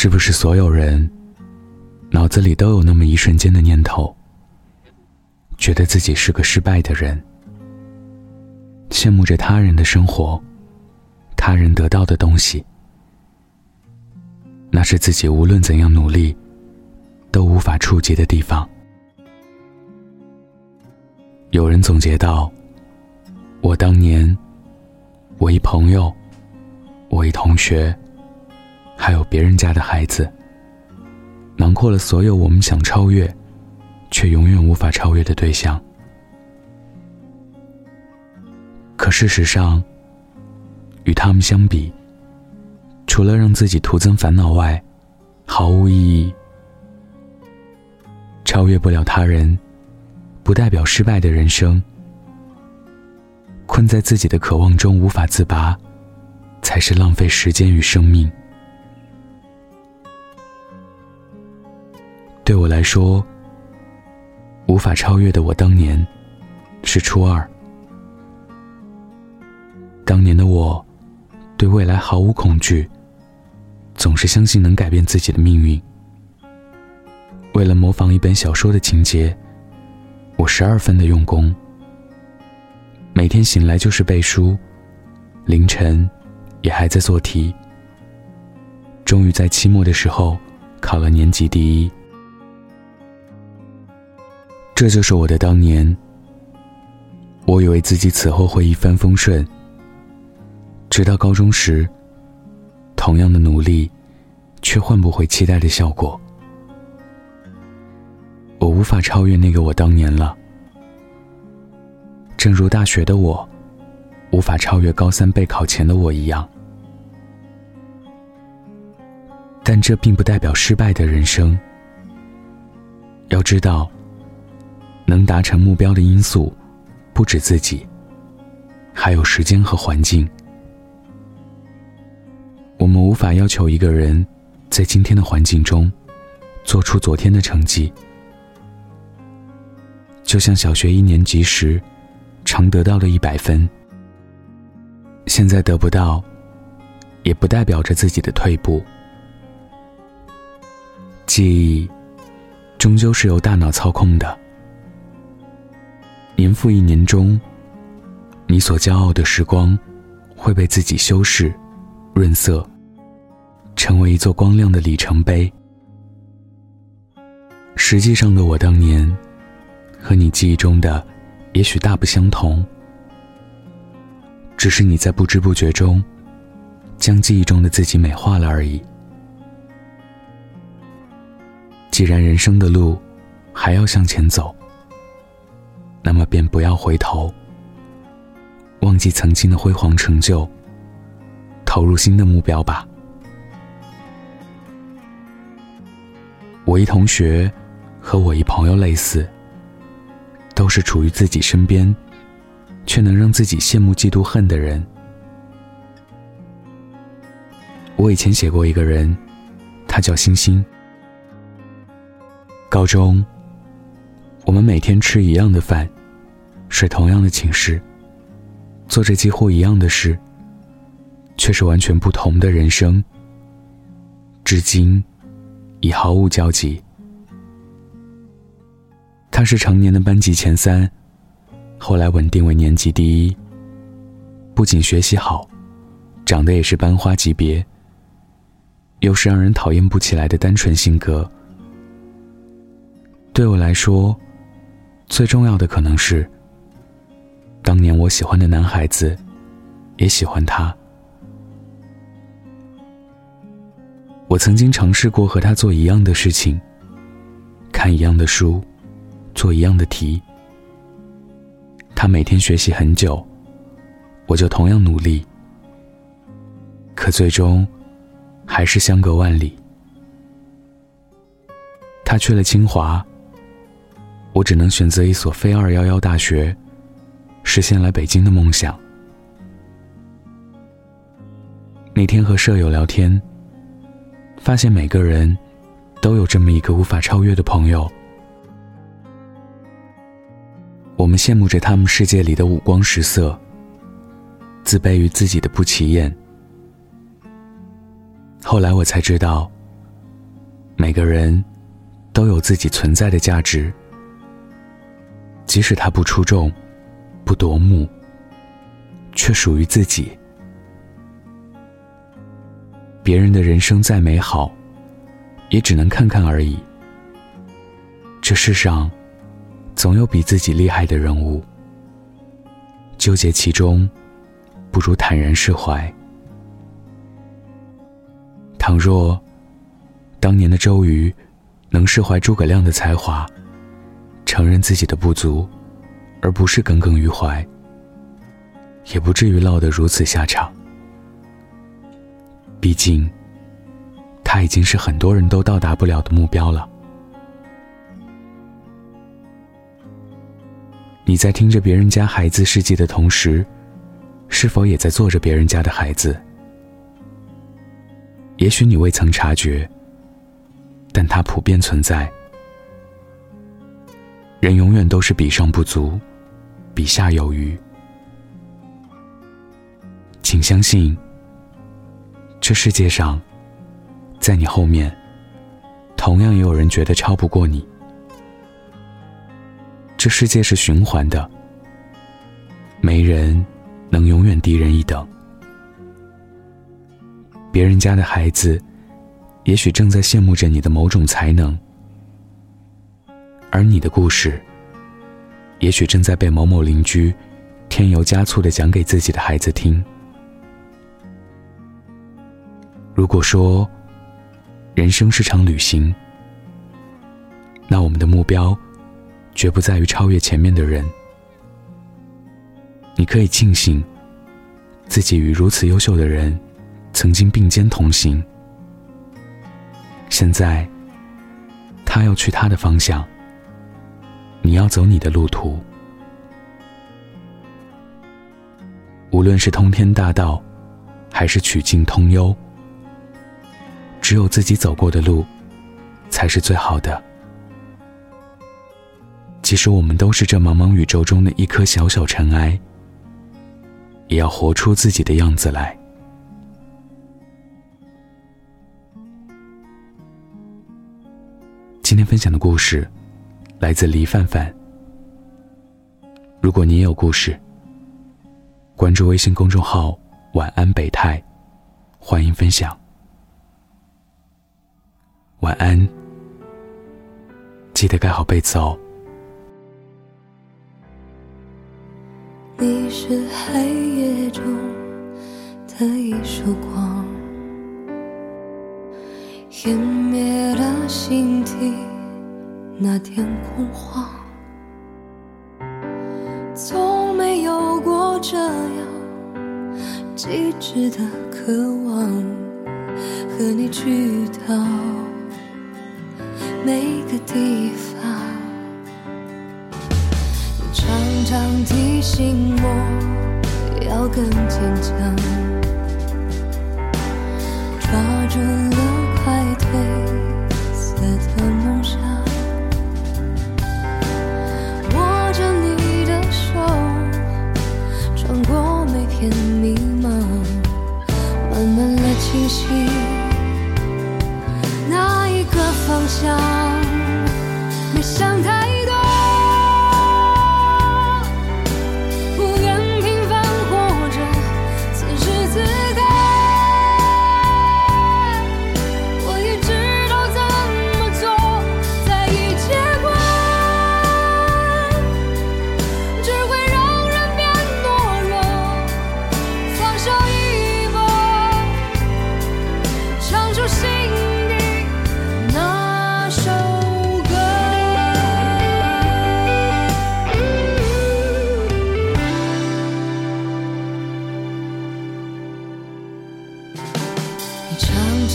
是不是所有人脑子里都有那么一瞬间的念头，觉得自己是个失败的人，羡慕着他人的生活，他人得到的东西，那是自己无论怎样努力都无法触及的地方。有人总结道：“我当年，我一朋友。”我一同学，还有别人家的孩子，囊括了所有我们想超越，却永远无法超越的对象。可事实上，与他们相比，除了让自己徒增烦恼外，毫无意义。超越不了他人，不代表失败的人生。困在自己的渴望中无法自拔。才是浪费时间与生命。对我来说，无法超越的我当年是初二。当年的我，对未来毫无恐惧，总是相信能改变自己的命运。为了模仿一本小说的情节，我十二分的用功，每天醒来就是背书，凌晨。也还在做题，终于在期末的时候考了年级第一。这就是我的当年。我以为自己此后会一帆风顺，直到高中时，同样的努力，却换不回期待的效果。我无法超越那个我当年了，正如大学的我。无法超越高三备考前的我一样，但这并不代表失败的人生。要知道，能达成目标的因素不止自己，还有时间和环境。我们无法要求一个人在今天的环境中做出昨天的成绩，就像小学一年级时常得到的一百分。现在得不到，也不代表着自己的退步。记忆，终究是由大脑操控的。年复一年中，你所骄傲的时光，会被自己修饰、润色，成为一座光亮的里程碑。实际上的我当年，和你记忆中的，也许大不相同。只是你在不知不觉中，将记忆中的自己美化了而已。既然人生的路还要向前走，那么便不要回头，忘记曾经的辉煌成就，投入新的目标吧。我一同学和我一朋友类似，都是处于自己身边。却能让自己羡慕、嫉妒、恨的人。我以前写过一个人，他叫星星。高中，我们每天吃一样的饭，睡同样的寝室，做着几乎一样的事，却是完全不同的人生。至今，已毫无交集。他是常年的班级前三。后来稳定为年级第一。不仅学习好，长得也是班花级别。又是让人讨厌不起来的单纯性格。对我来说，最重要的可能是，当年我喜欢的男孩子，也喜欢他。我曾经尝试过和他做一样的事情，看一样的书，做一样的题。他每天学习很久，我就同样努力，可最终还是相隔万里。他去了清华，我只能选择一所非二幺幺大学，实现来北京的梦想。那天和舍友聊天，发现每个人都有这么一个无法超越的朋友。我们羡慕着他们世界里的五光十色，自卑于自己的不起眼。后来我才知道，每个人都有自己存在的价值，即使他不出众、不夺目，却属于自己。别人的人生再美好，也只能看看而已。这世上，总有比自己厉害的人物。纠结其中，不如坦然释怀。倘若当年的周瑜能释怀诸葛亮的才华，承认自己的不足，而不是耿耿于怀，也不至于落得如此下场。毕竟，他已经是很多人都到达不了的目标了。你在听着别人家孩子事迹的同时，是否也在做着别人家的孩子？也许你未曾察觉，但它普遍存在。人永远都是比上不足，比下有余。请相信，这世界上，在你后面，同样也有人觉得超不过你。这世界是循环的，没人能永远低人一等。别人家的孩子，也许正在羡慕着你的某种才能，而你的故事，也许正在被某某邻居添油加醋的讲给自己的孩子听。如果说人生是场旅行，那我们的目标。绝不在于超越前面的人。你可以庆幸，自己与如此优秀的人曾经并肩同行。现在，他要去他的方向，你要走你的路途。无论是通天大道，还是曲径通幽，只有自己走过的路，才是最好的。即使我们都是这茫茫宇宙中的一颗小小尘埃，也要活出自己的样子来。今天分享的故事来自黎范范。如果你也有故事，关注微信公众号“晚安北泰”，欢迎分享。晚安，记得盖好被子哦。你是黑夜中的一束光，湮灭了心底那天恐慌。从没有过这样极致的渴望，和你去到每个地方。你常常提醒我要更坚强，抓住清晰哪一个方向，没想太。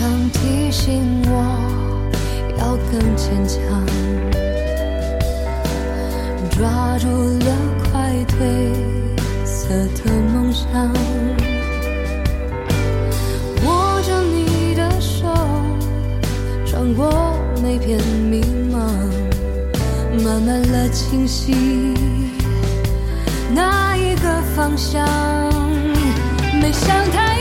常提醒我要更坚强，抓住了快褪色的梦想，握着你的手，穿过每片迷茫，慢慢了清晰那一个方向，没想太